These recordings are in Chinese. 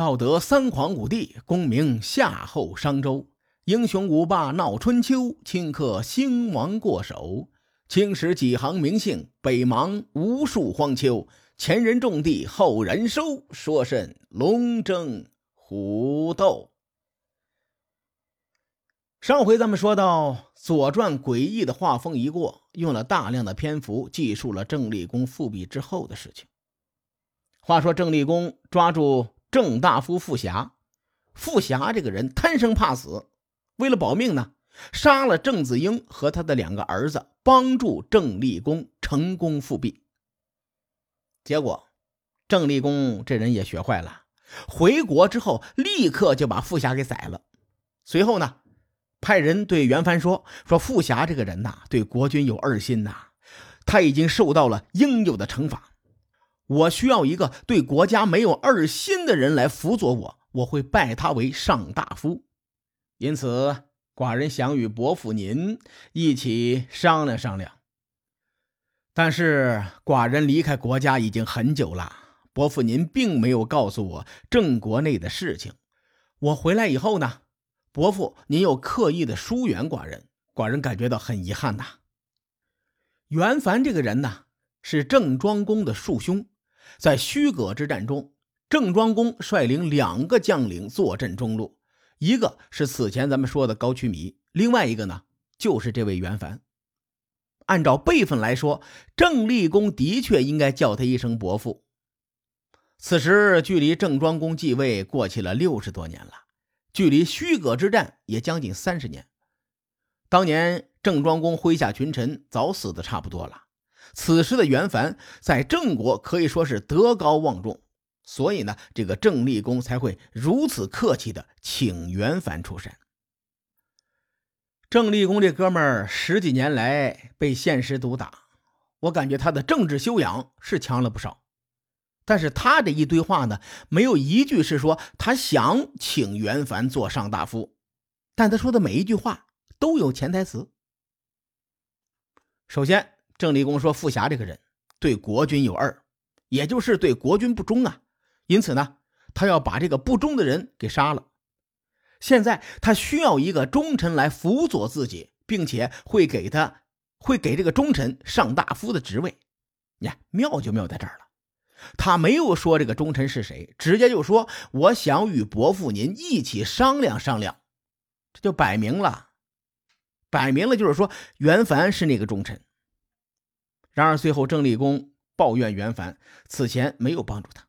道德三皇五帝，功名夏后商周，英雄五霸闹春秋，顷刻兴亡过手。青史几行名姓，北邙无数荒丘。前人种地，后人收，说甚龙争虎斗？上回咱们说到，《左传》诡异的画风一过，用了大量的篇幅记述了郑立功复辟之后的事情。话说郑立功抓住郑大夫傅霞，傅霞这个人贪生怕死，为了保命呢，杀了郑子英和他的两个儿子，帮助郑立功成功复辟。结果，郑立功这人也学坏了，回国之后立刻就把傅霞给宰了。随后呢？派人对袁凡说：“说傅霞这个人呐，对国君有二心呐，他已经受到了应有的惩罚。我需要一个对国家没有二心的人来辅佐我，我会拜他为上大夫。因此，寡人想与伯父您一起商量商量。但是，寡人离开国家已经很久了，伯父您并没有告诉我郑国内的事情。我回来以后呢？”伯父，您又刻意的疏远寡人，寡人感觉到很遗憾呐。袁凡这个人呢，是郑庄公的庶兄，在虚葛之战中，郑庄公率领两个将领坐镇中路，一个是此前咱们说的高渠弥，另外一个呢，就是这位袁凡。按照辈分来说，郑立公的确应该叫他一声伯父。此时距离郑庄公继位过去了六十多年了。距离虚葛之战也将近三十年，当年郑庄公麾下群臣早死的差不多了。此时的袁凡在郑国可以说是德高望重，所以呢，这个郑立公才会如此客气的请袁凡出山。郑立公这哥们儿十几年来被现实毒打，我感觉他的政治修养是强了不少。但是他这一堆话呢，没有一句是说他想请袁凡做上大夫，但他说的每一句话都有潜台词。首先，郑立功说傅霞这个人对国君有二，也就是对国君不忠啊，因此呢，他要把这个不忠的人给杀了。现在他需要一个忠臣来辅佐自己，并且会给他会给这个忠臣上大夫的职位。你看，妙就妙在这儿了。他没有说这个忠臣是谁，直接就说我想与伯父您一起商量商量，这就摆明了，摆明了就是说袁凡是那个忠臣。然而最后郑立功抱怨袁凡此前没有帮助他，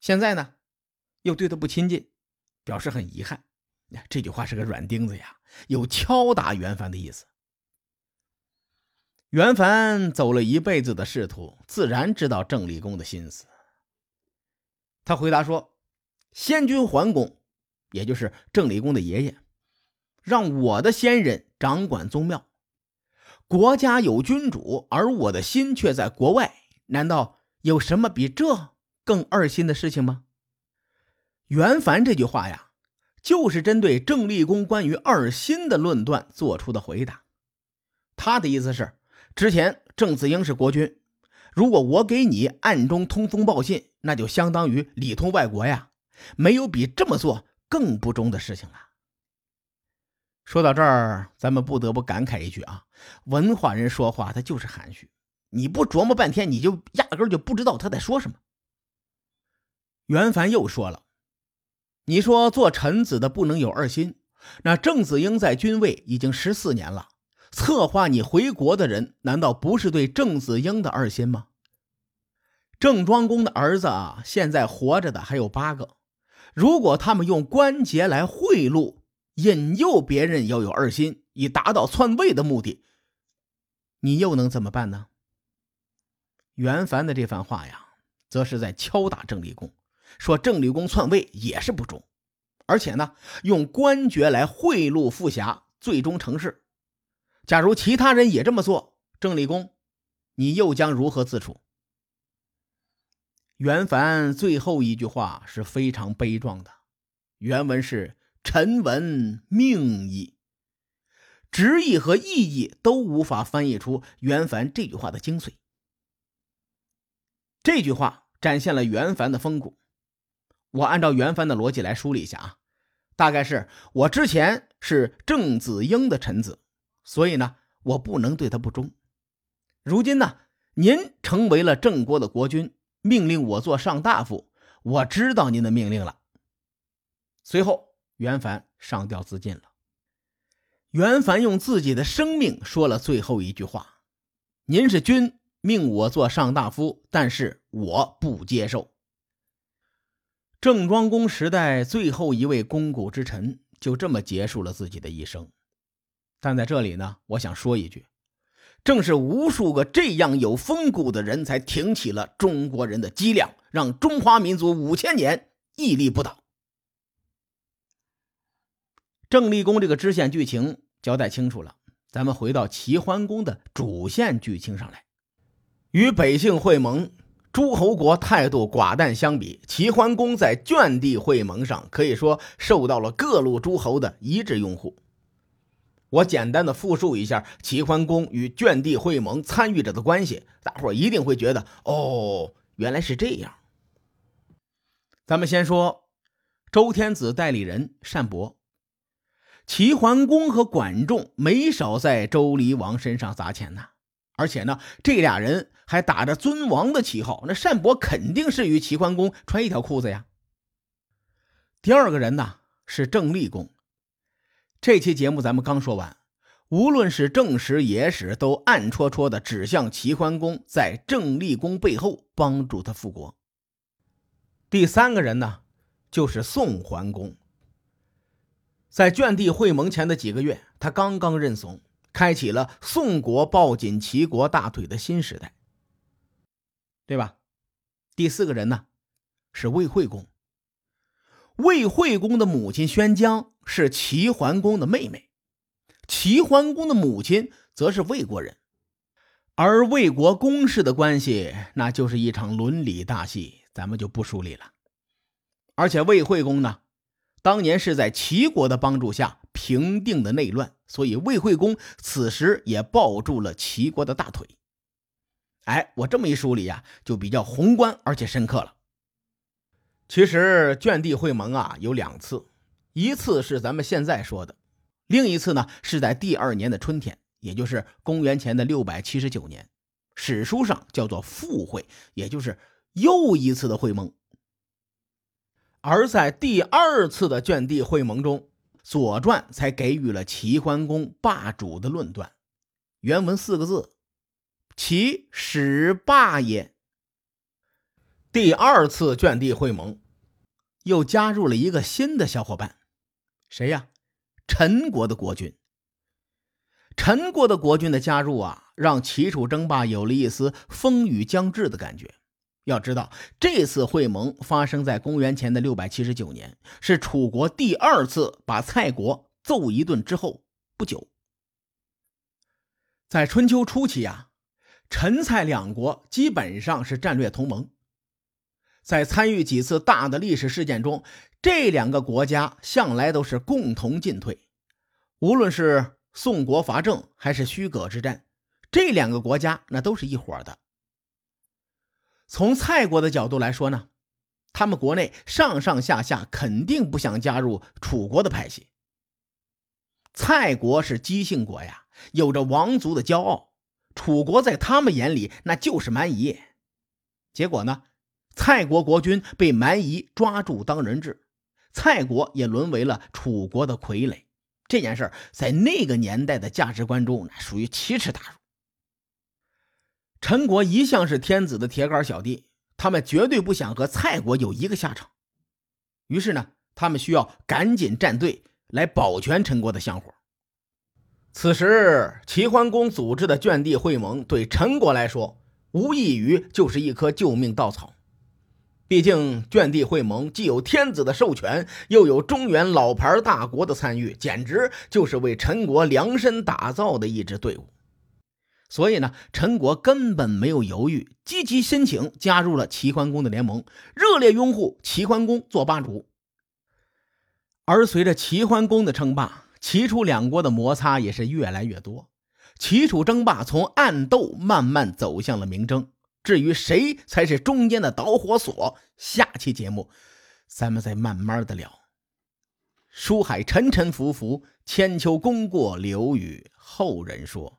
现在呢又对他不亲近，表示很遗憾。这句话是个软钉子呀，有敲打袁凡的意思。袁凡走了一辈子的仕途，自然知道郑立功的心思。他回答说：“先君桓公，也就是郑立功的爷爷，让我的先人掌管宗庙。国家有君主，而我的心却在国外，难道有什么比这更二心的事情吗？”袁凡这句话呀，就是针对郑立功关于二心的论断做出的回答。他的意思是。之前郑子英是国君，如果我给你暗中通风报信，那就相当于里通外国呀，没有比这么做更不忠的事情了。说到这儿，咱们不得不感慨一句啊，文化人说话他就是含蓄，你不琢磨半天，你就压根就不知道他在说什么。袁凡又说了，你说做臣子的不能有二心，那郑子英在军位已经十四年了。策划你回国的人，难道不是对郑子英的二心吗？郑庄公的儿子啊，现在活着的还有八个。如果他们用关节来贿赂、引诱别人要有二心，以达到篡位的目的，你又能怎么办呢？袁凡的这番话呀，则是在敲打郑立功，说郑立功篡位也是不忠，而且呢，用官爵来贿赂富侠，最终成事。假如其他人也这么做，郑立功，你又将如何自处？袁凡最后一句话是非常悲壮的，原文是“臣闻命矣”，直译和意义都无法翻译出袁凡这句话的精髓。这句话展现了袁凡的风骨。我按照袁凡的逻辑来梳理一下啊，大概是我之前是郑子英的臣子，所以呢，我不能对他不忠。如今呢，您成为了郑国的国君，命令我做上大夫，我知道您的命令了。随后，袁凡上吊自尽了。袁凡用自己的生命说了最后一句话：“您是君，命我做上大夫，但是我不接受。”郑庄公时代最后一位肱骨之臣就这么结束了自己的一生。但在这里呢，我想说一句：正是无数个这样有风骨的人才挺起了中国人的脊梁，让中华民族五千年屹立不倒。郑立功这个支线剧情交代清楚了，咱们回到齐桓公的主线剧情上来。与北杏会盟、诸侯国态度寡淡相比，齐桓公在圈地会盟上可以说受到了各路诸侯的一致拥护。我简单的复述一下齐桓公与圈地会盟参与者的关系，大伙一定会觉得哦，原来是这样。咱们先说周天子代理人单伯。齐桓公和管仲没少在周黎王身上砸钱呢，而且呢，这俩人还打着尊王的旗号，那单伯肯定是与齐桓公穿一条裤子呀。第二个人呢是郑立公，这期节目咱们刚说完，无论是正史野史，都暗戳戳的指向齐桓公在郑立公背后帮助他复国。第三个人呢就是宋桓公。在圈地会盟前的几个月，他刚刚认怂，开启了宋国抱紧齐国大腿的新时代，对吧？第四个人呢，是魏惠公。魏惠公的母亲宣姜是齐桓公的妹妹，齐桓公的母亲则是魏国人，而魏国公室的关系，那就是一场伦理大戏，咱们就不梳理了。而且魏惠公呢？当年是在齐国的帮助下平定的内乱，所以魏惠公此时也抱住了齐国的大腿。哎，我这么一梳理呀，就比较宏观而且深刻了。其实圈地会盟啊有两次，一次是咱们现在说的，另一次呢是在第二年的春天，也就是公元前的六百七十九年，史书上叫做复会，也就是又一次的会盟。而在第二次的圈地会盟中，《左传》才给予了齐桓公霸主的论断。原文四个字：“齐始霸也。”第二次圈地会盟又加入了一个新的小伙伴，谁呀？陈国的国君。陈国的国君的加入啊，让齐楚争霸有了一丝风雨将至的感觉。要知道，这次会盟发生在公元前的六百七十九年，是楚国第二次把蔡国揍一顿之后不久。在春秋初期啊，陈蔡两国基本上是战略同盟。在参与几次大的历史事件中，这两个国家向来都是共同进退。无论是宋国伐郑，还是虚葛之战，这两个国家那都是一伙的。从蔡国的角度来说呢，他们国内上上下下肯定不想加入楚国的派系。蔡国是姬姓国呀，有着王族的骄傲，楚国在他们眼里那就是蛮夷。结果呢，蔡国国君被蛮夷抓住当人质，蔡国也沦为了楚国的傀儡。这件事在那个年代的价值观中，那属于奇耻大辱。陈国一向是天子的铁杆小弟，他们绝对不想和蔡国有一个下场。于是呢，他们需要赶紧站队来保全陈国的香火。此时，齐桓公组织的圈地会盟对陈国来说，无异于就是一棵救命稻草。毕竟，圈地会盟既有天子的授权，又有中原老牌大国的参与，简直就是为陈国量身打造的一支队伍。所以呢，陈国根本没有犹豫，积极申请加入了齐桓公的联盟，热烈拥护齐桓公做霸主。而随着齐桓公的称霸，齐楚两国的摩擦也是越来越多，齐楚争霸从暗斗慢慢走向了明争。至于谁才是中间的导火索，下期节目咱们再慢慢的聊。书海沉沉浮浮，千秋功过留与后人说。